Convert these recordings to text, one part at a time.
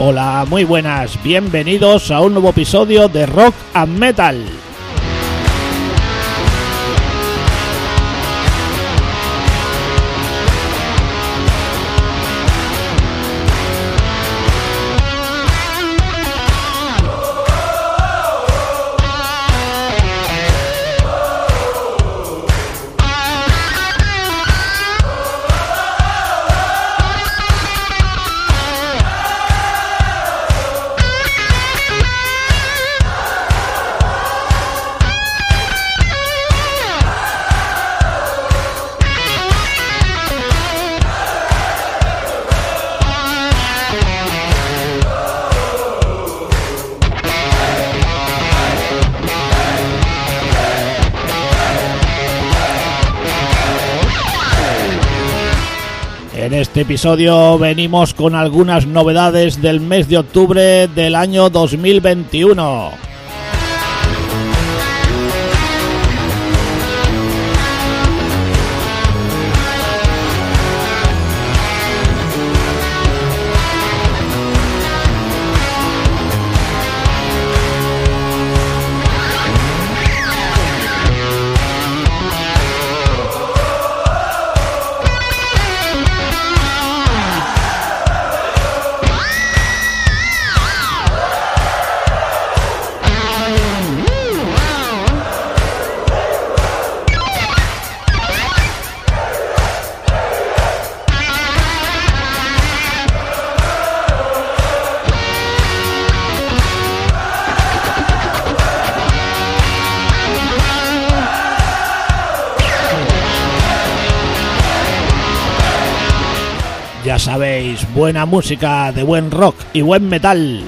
Hola, muy buenas, bienvenidos a un nuevo episodio de Rock and Metal. Episodio venimos con algunas novedades del mes de octubre del año 2021. Buena música de buen rock y buen metal.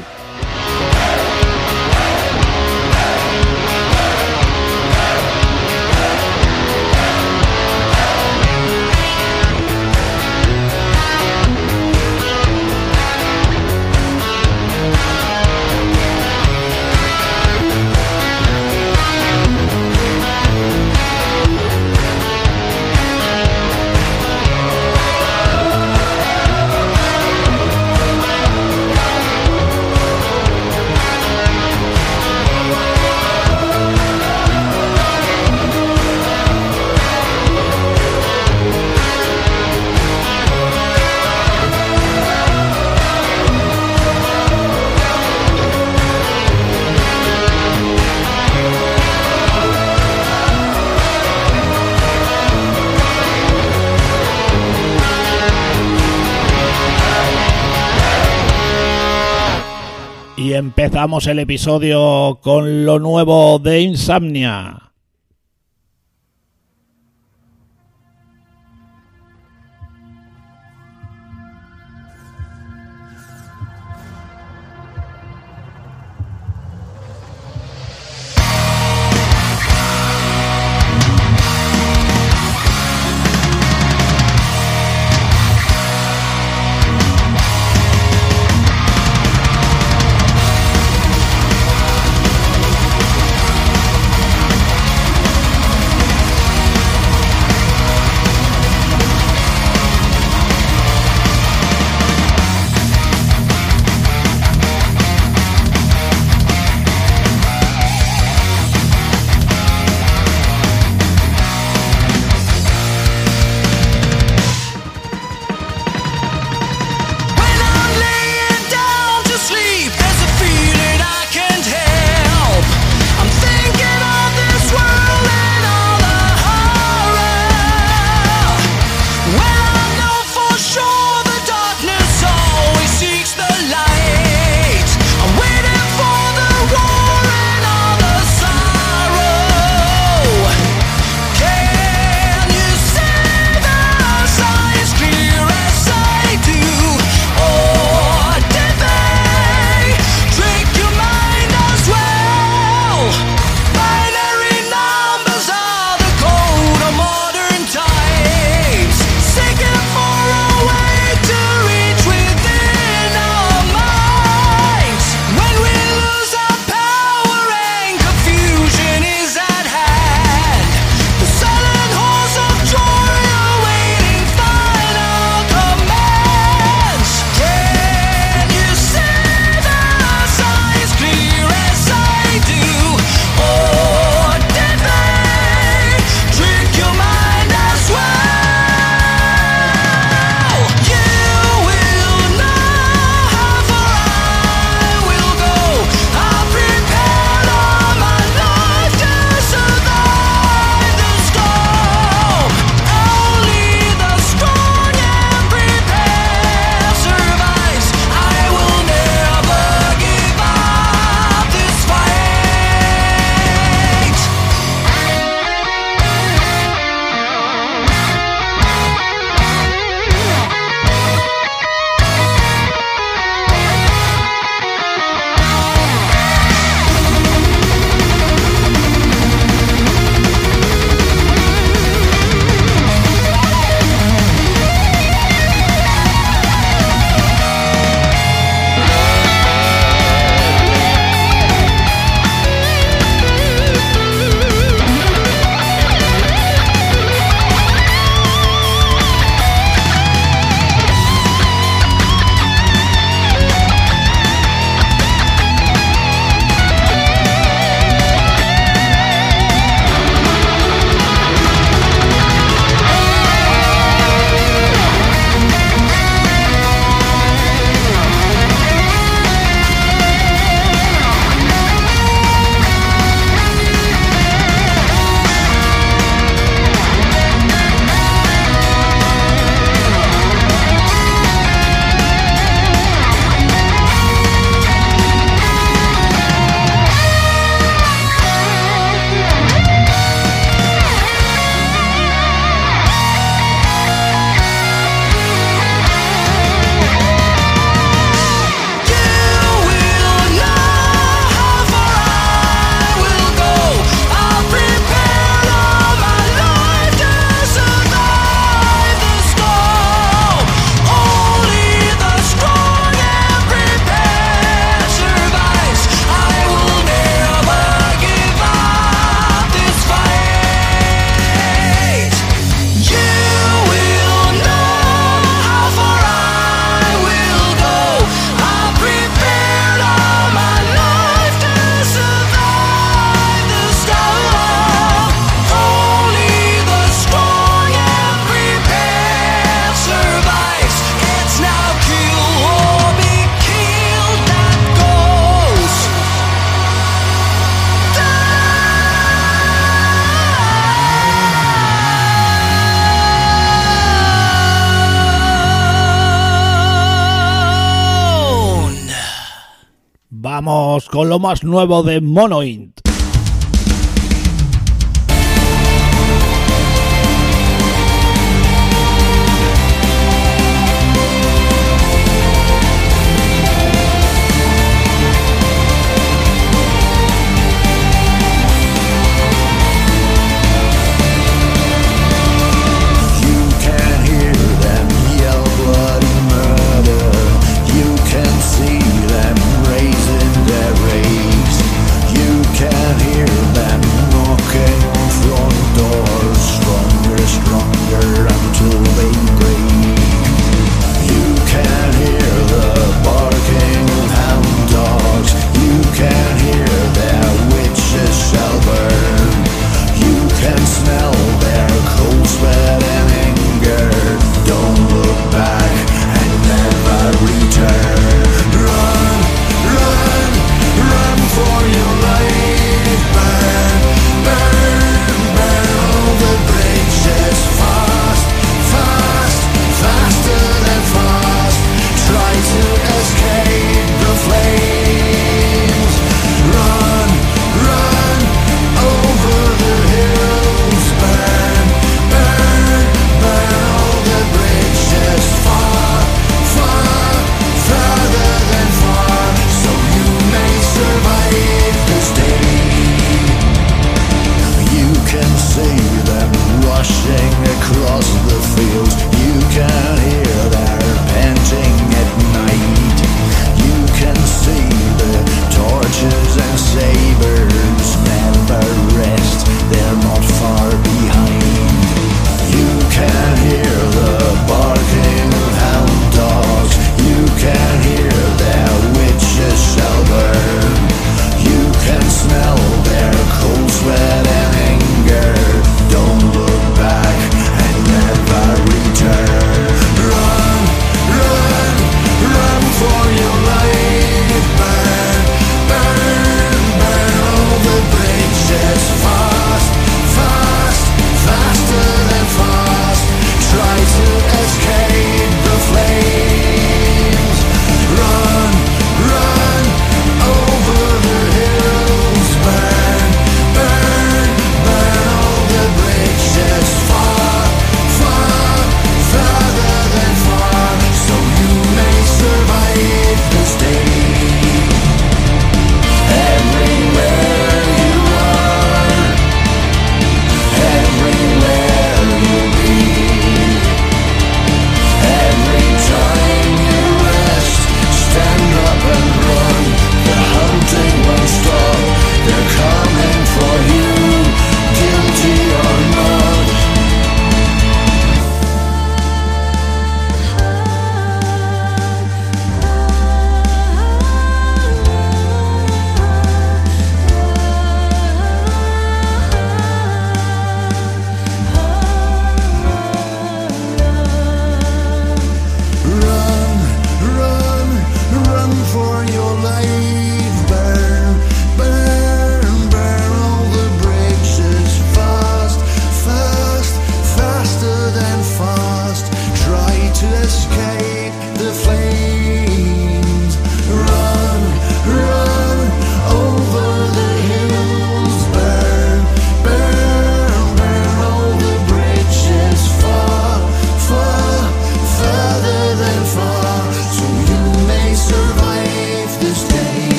Empezamos el episodio con lo nuevo de Insomnia. Lo más nuevo de Monoint.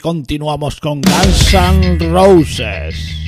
Continuamos con Guns N' Roses.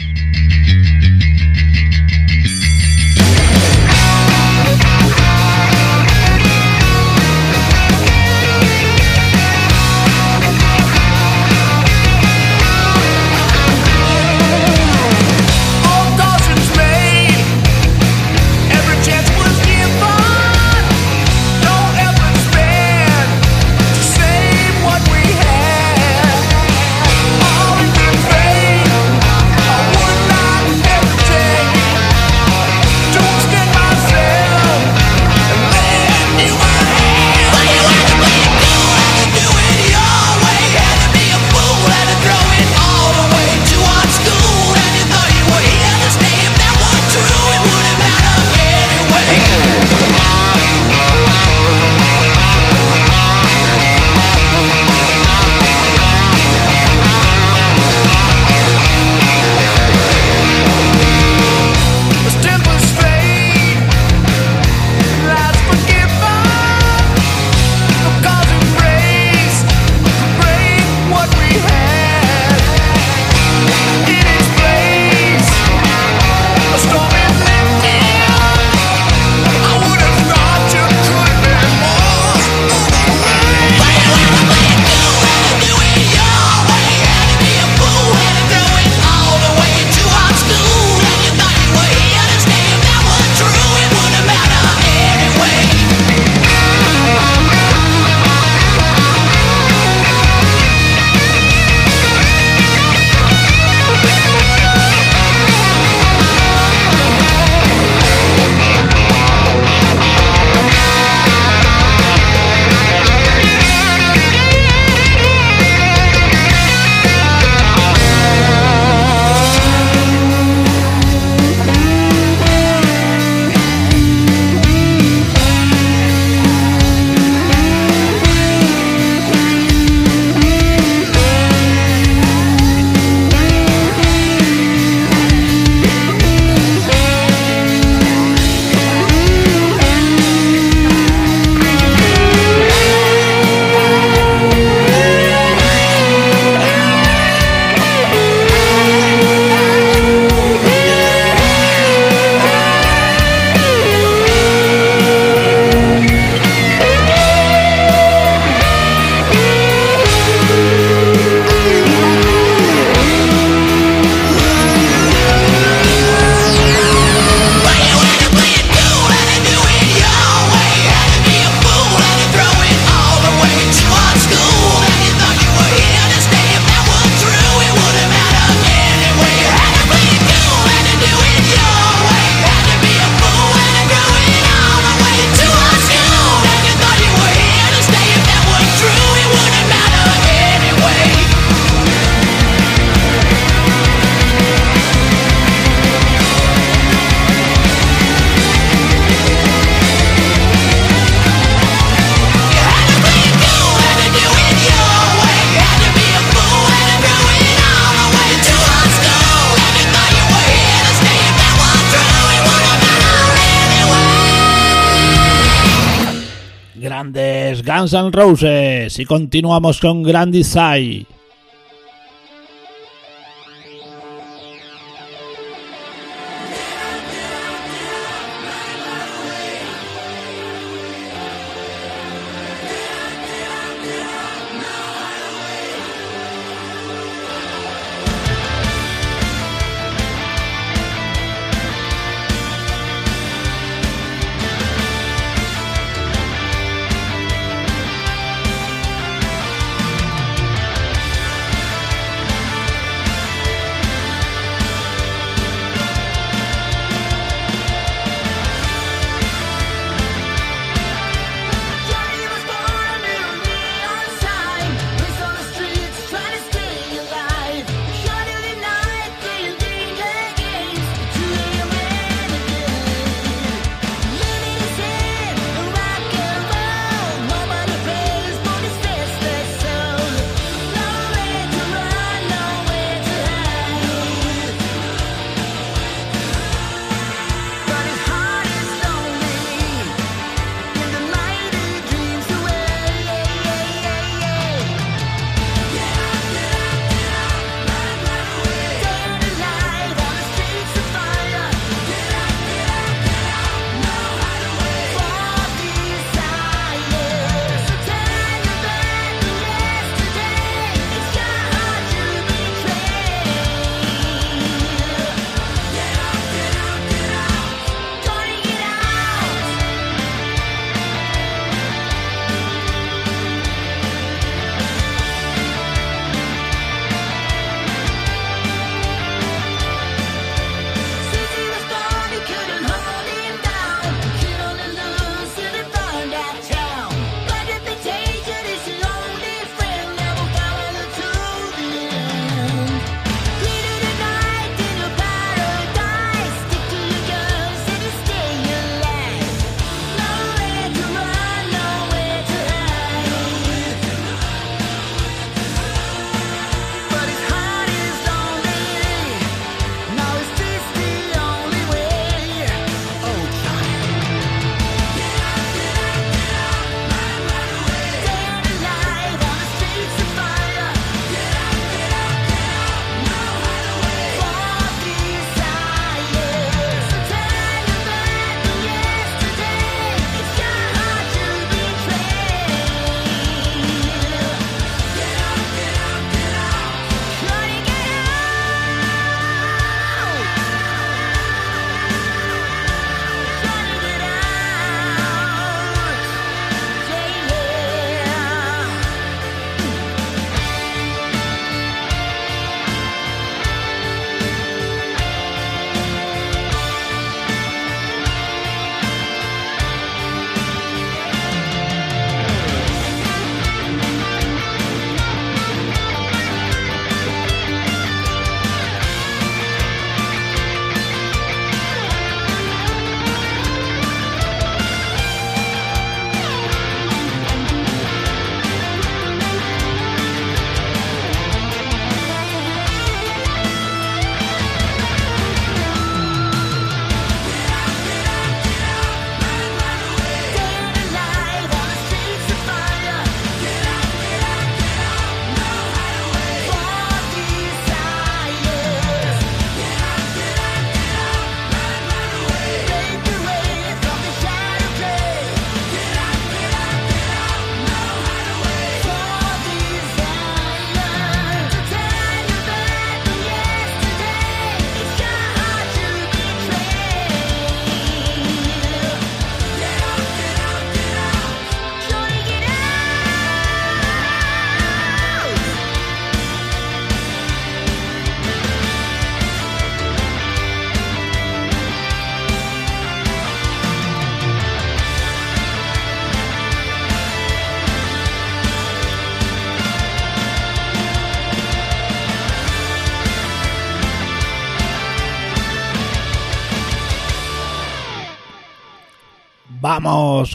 N' Roses y continuamos con Grand Design.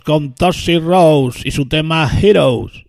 Con Toxic Rose y su tema Heroes.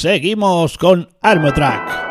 Seguimos con Armotrack.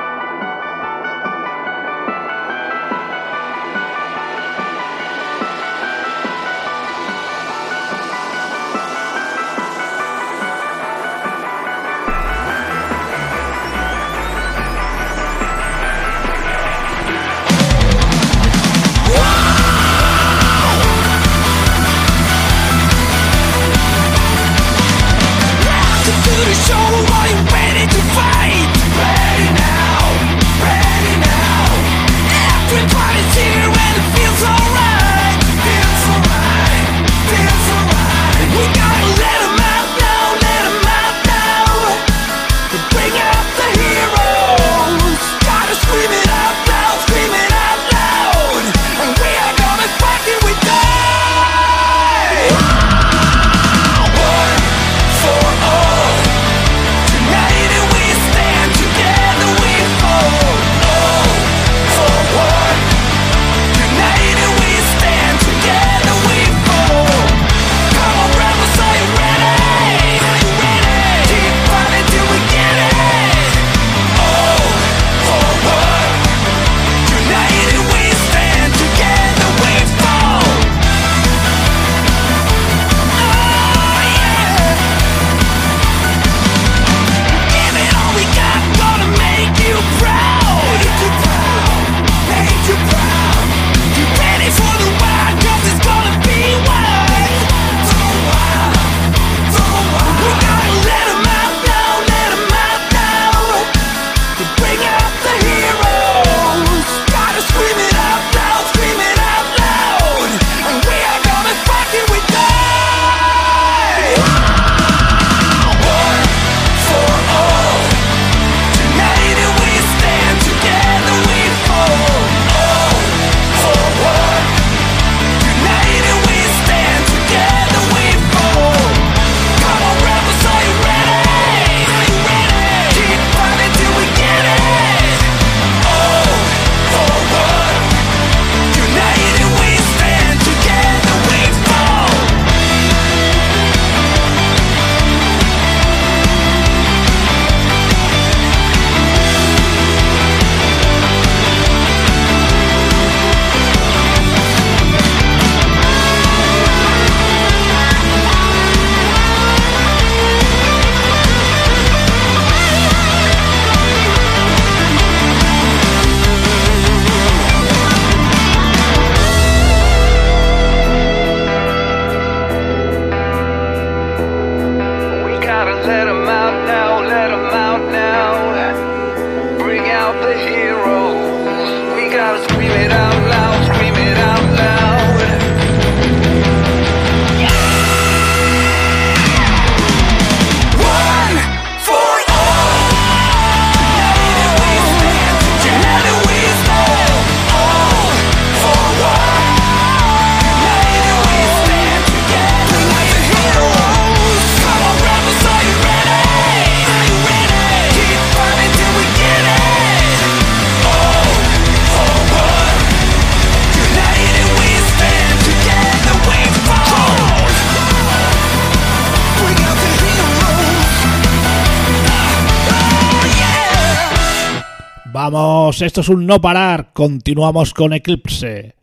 Esto es un no parar. Continuamos con Eclipse.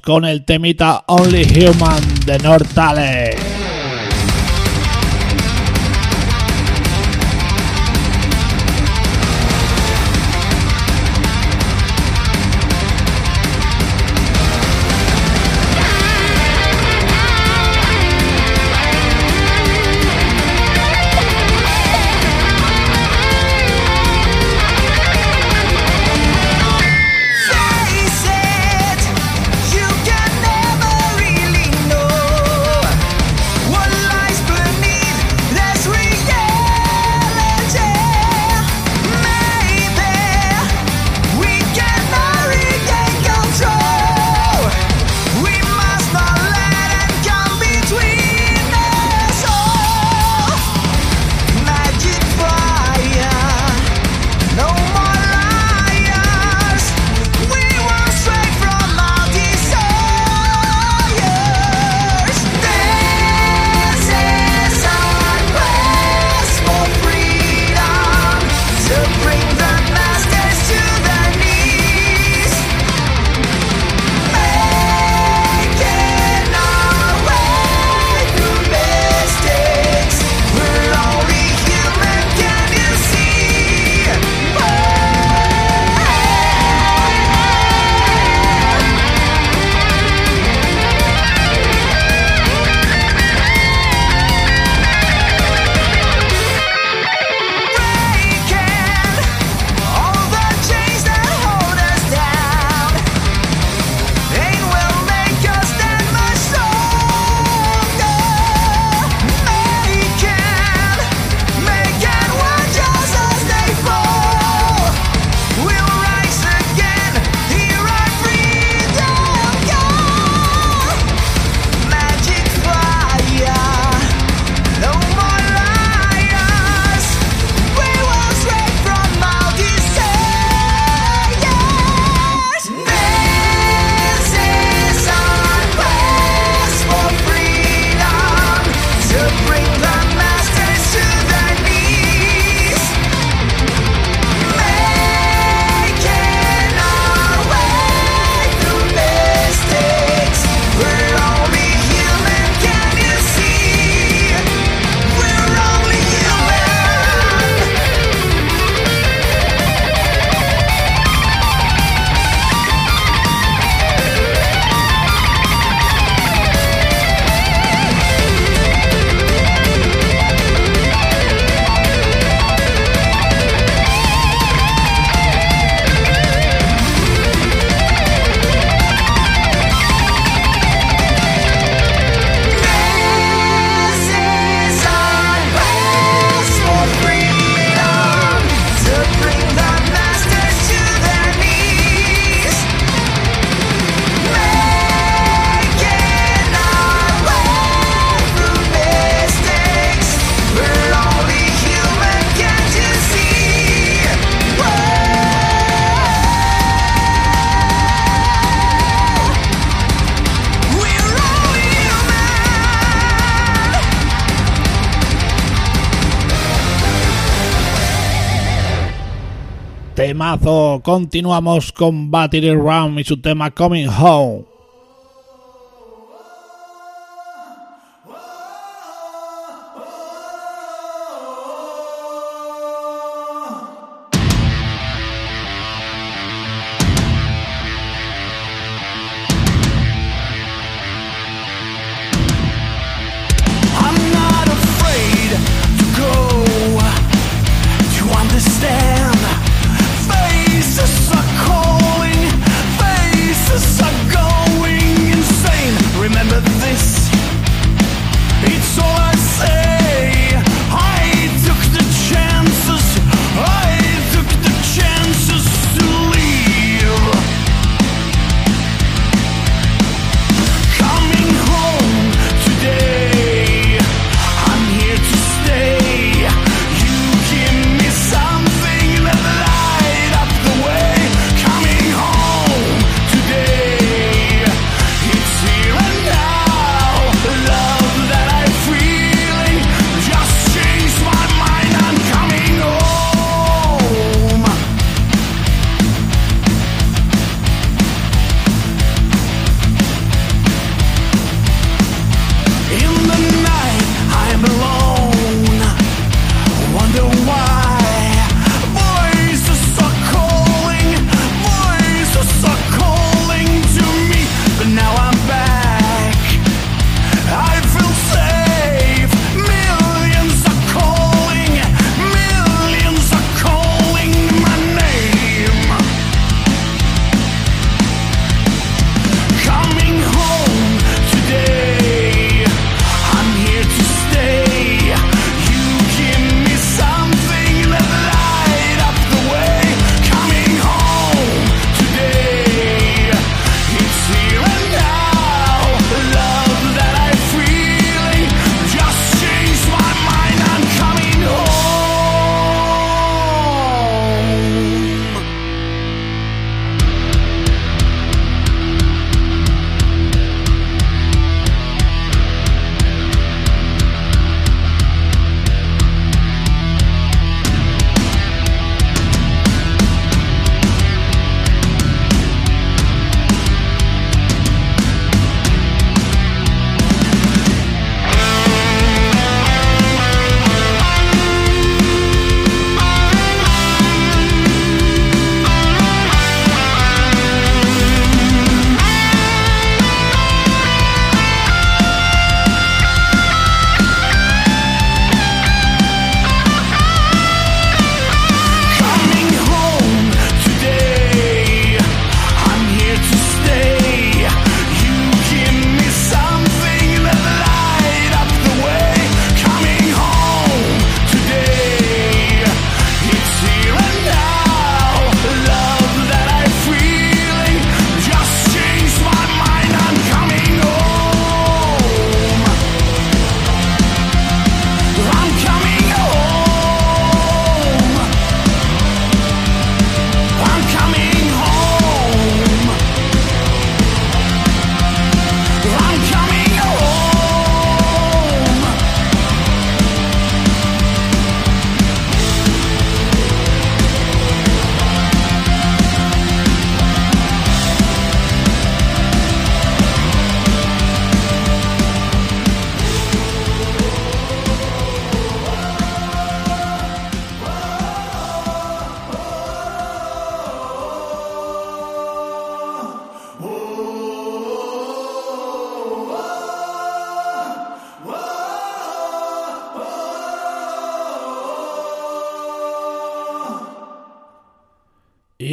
Con el temita Only Human de Nortale. Continuamos con Battery Ram y su tema Coming Home.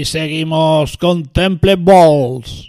Seguimos con Temple Balls.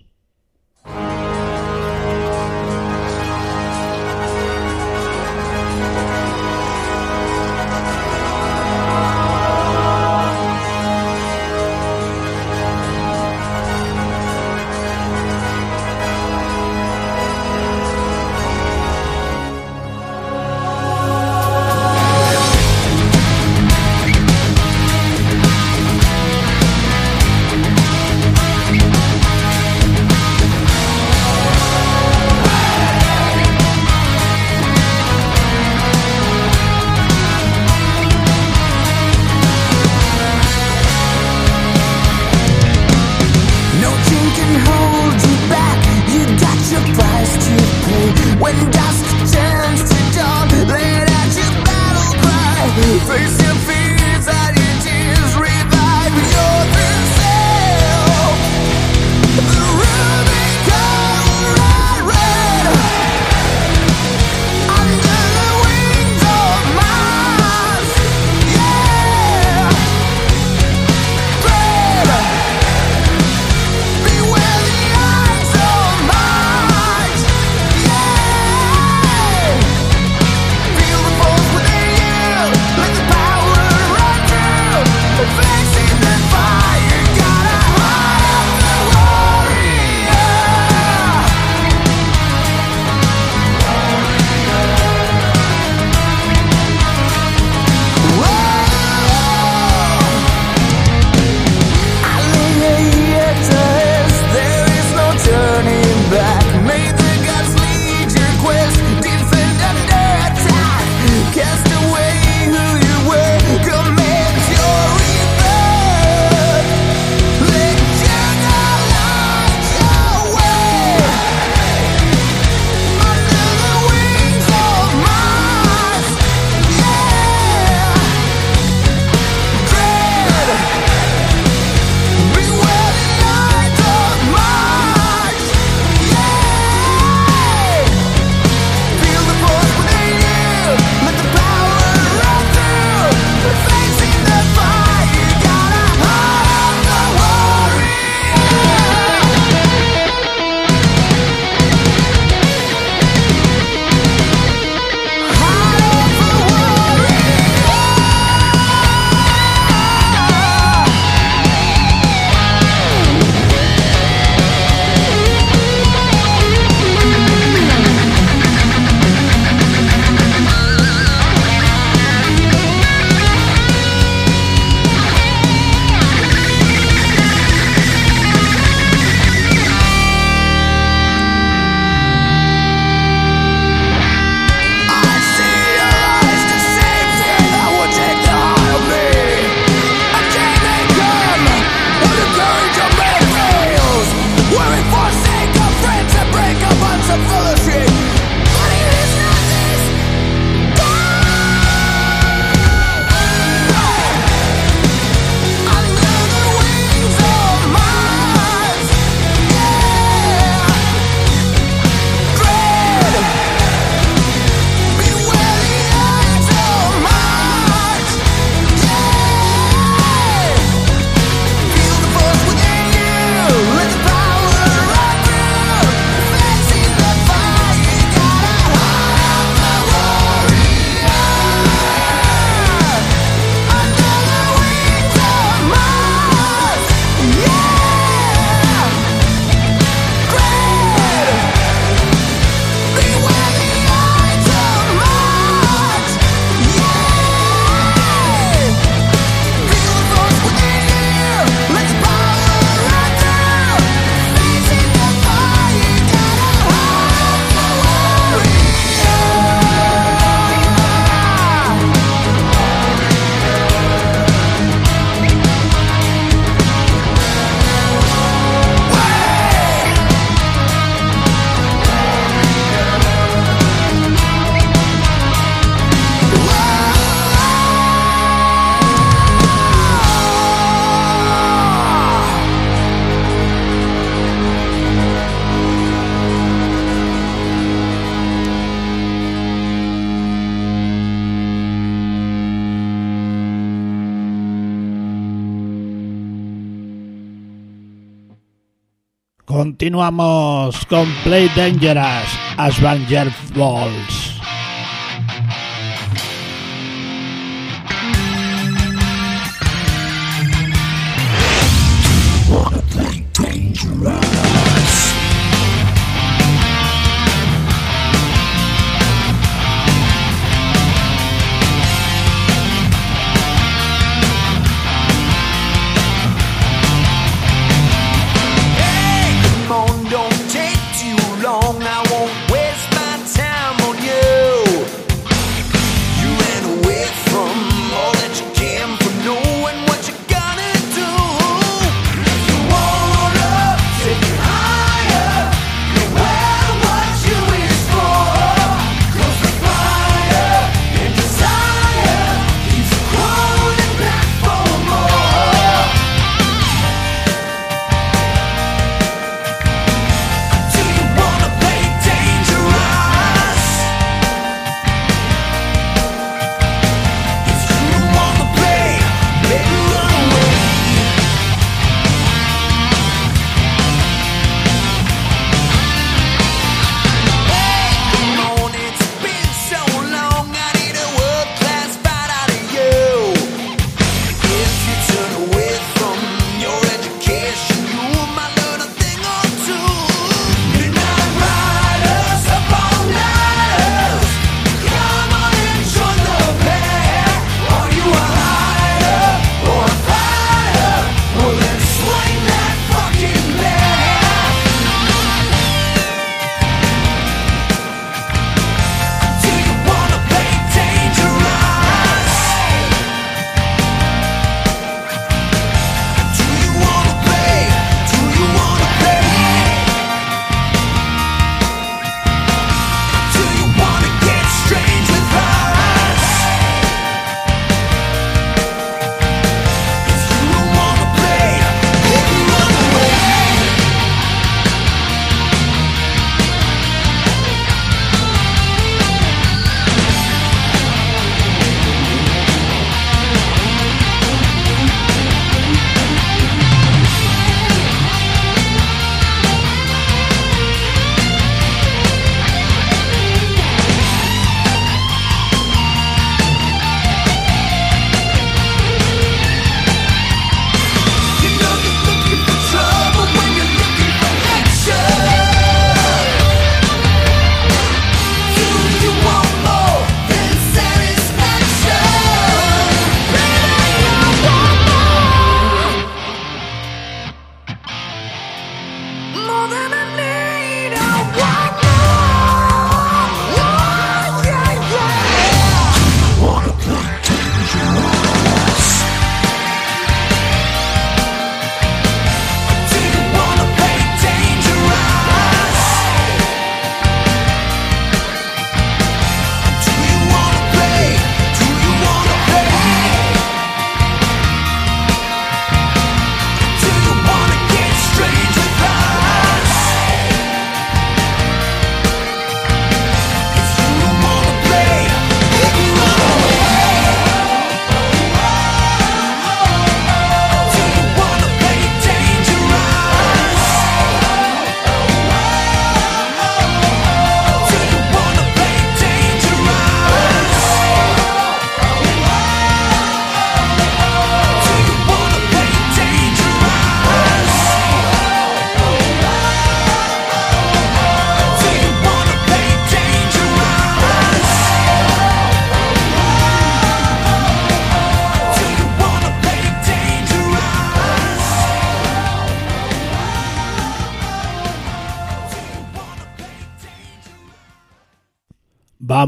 Continuamos con Play Dangerous, Asbanger Balls.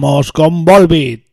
Vamos con Volbeat.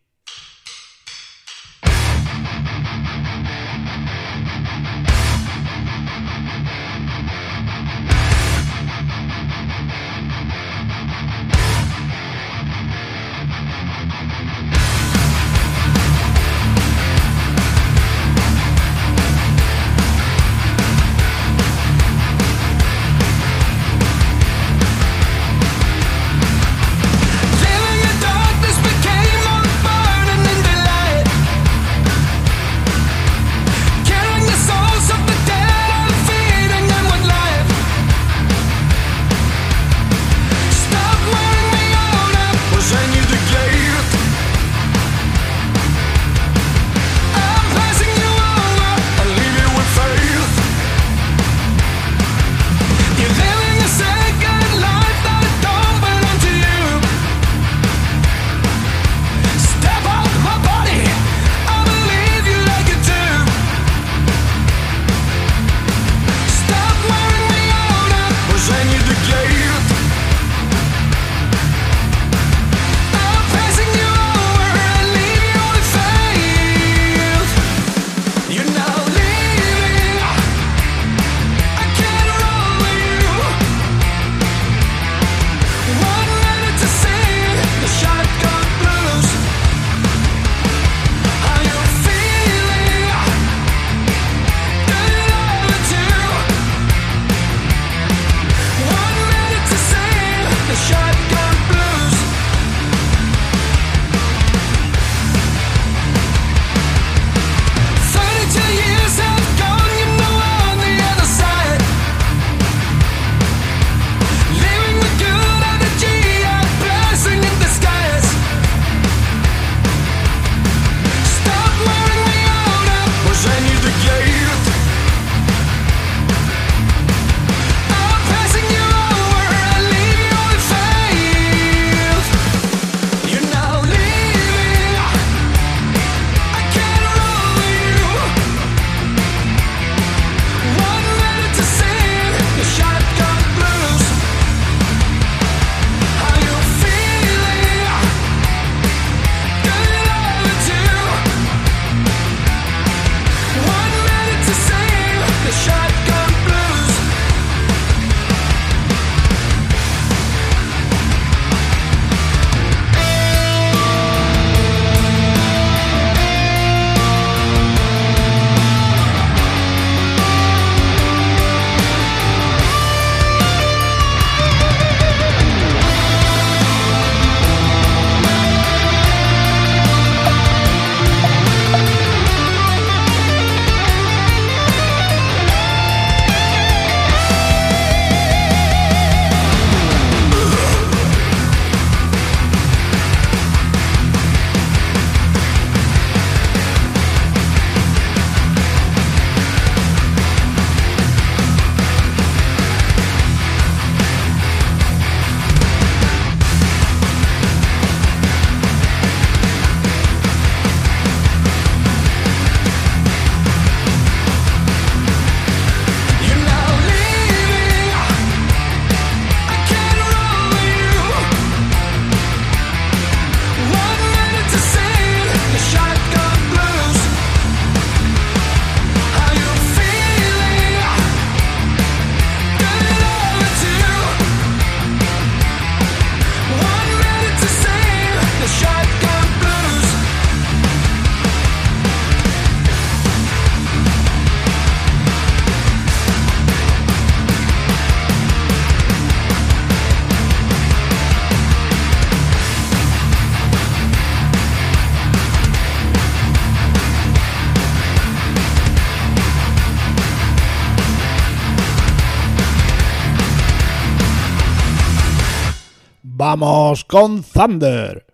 Vamos con Thunder.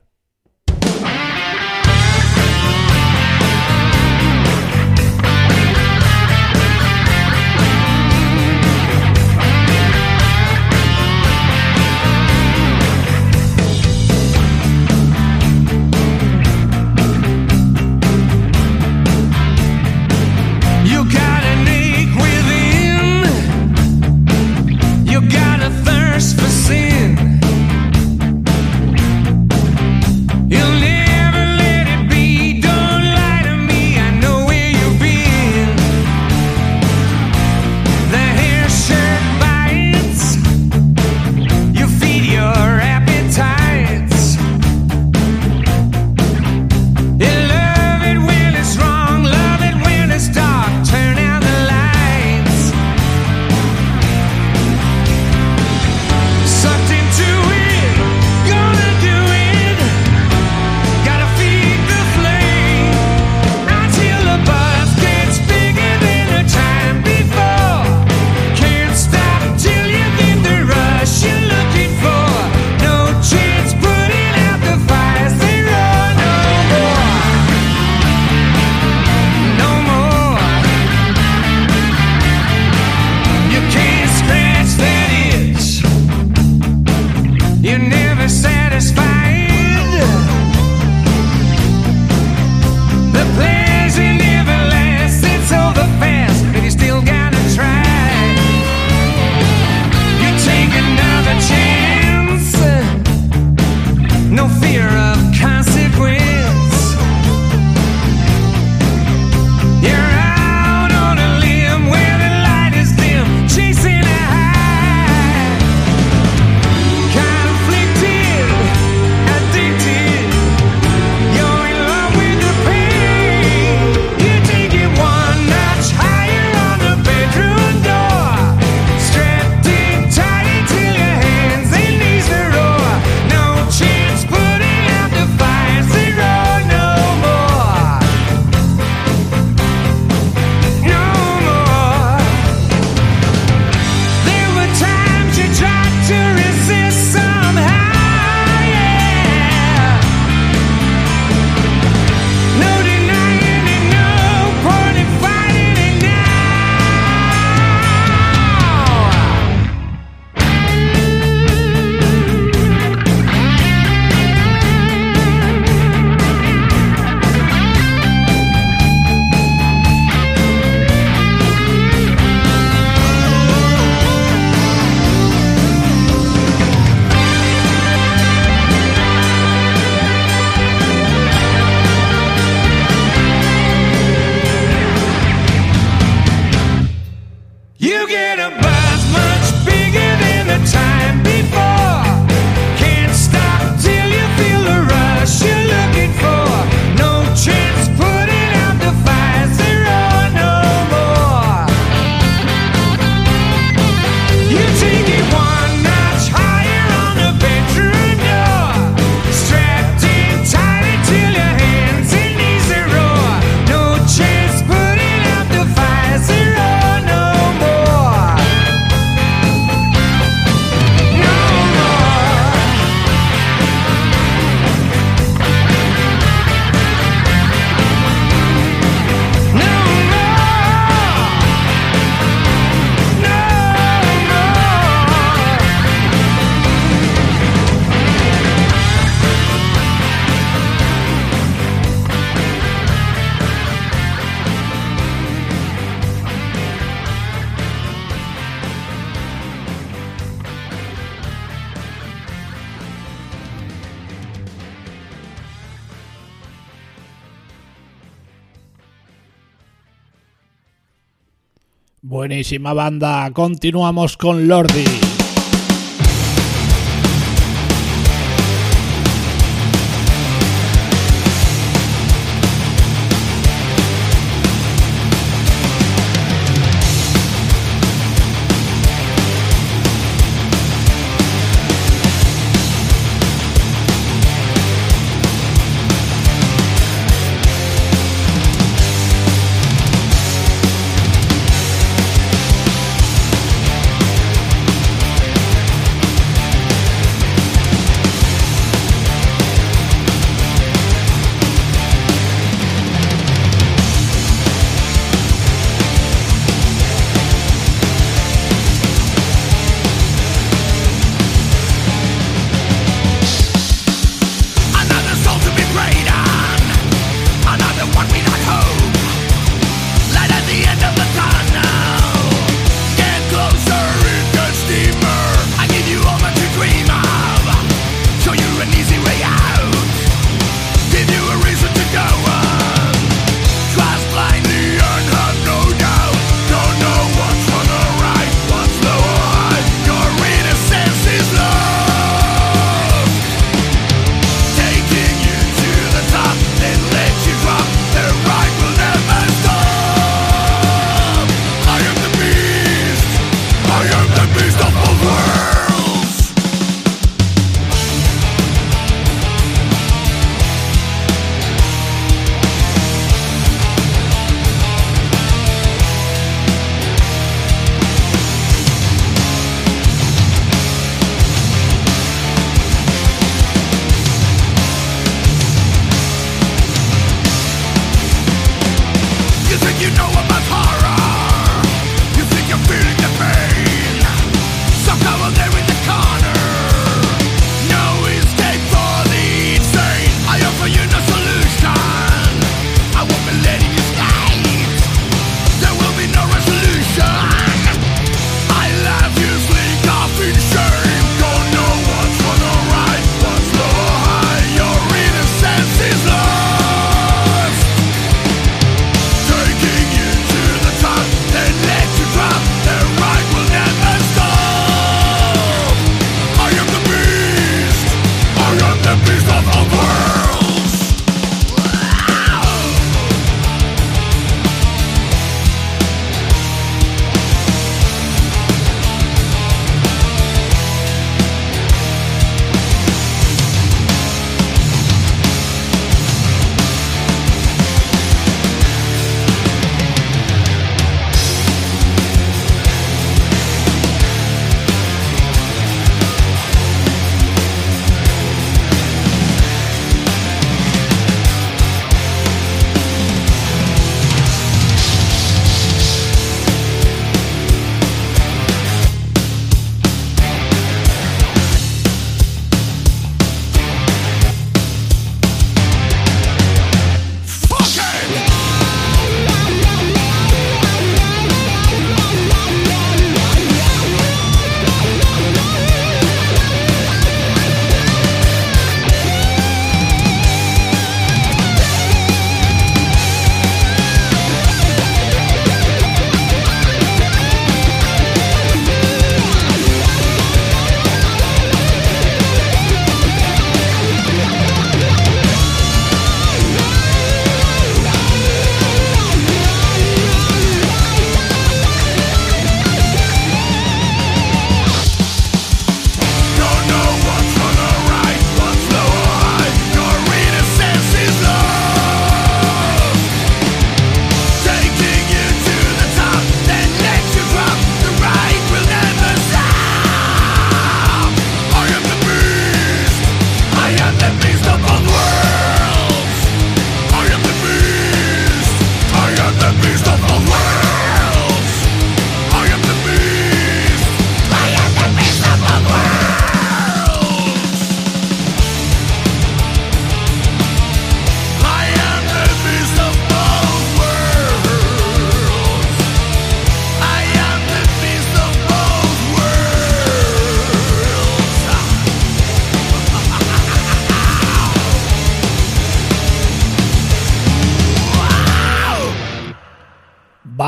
Buenísima banda, continuamos con Lordi.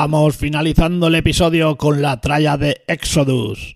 Vamos finalizando el episodio con la tralla de Exodus.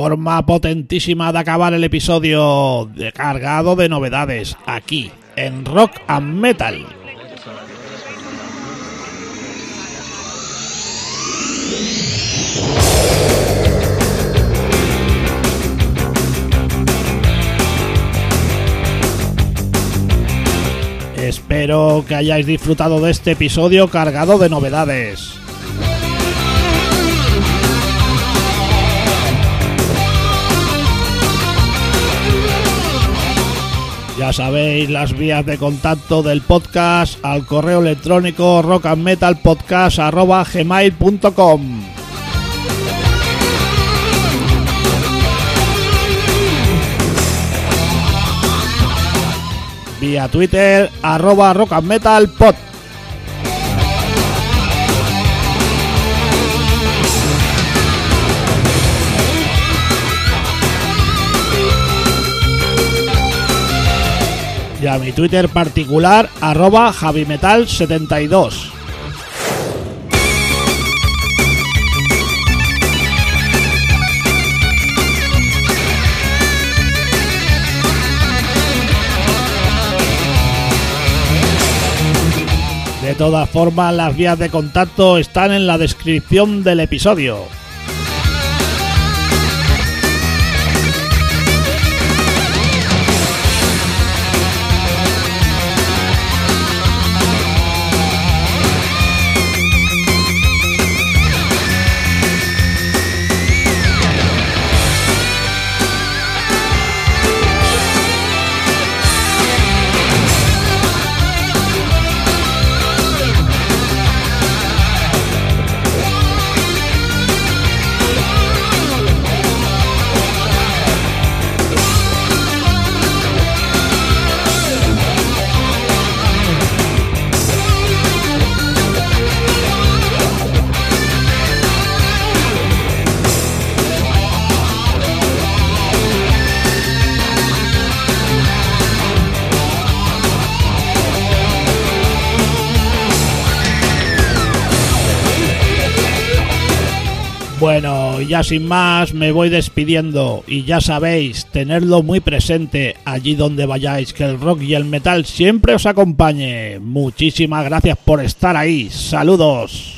forma potentísima de acabar el episodio cargado de novedades aquí en Rock and Metal. Espero que hayáis disfrutado de este episodio cargado de novedades. Sabéis las vías de contacto del podcast al correo electrónico rockandmetalpodcast.gmail.com Vía Twitter arroba rockandmetalpod. y a mi Twitter particular arroba javimetal72. De todas formas, las vías de contacto están en la descripción del episodio. Bueno, ya sin más me voy despidiendo y ya sabéis, tenerlo muy presente allí donde vayáis, que el rock y el metal siempre os acompañe. Muchísimas gracias por estar ahí. Saludos.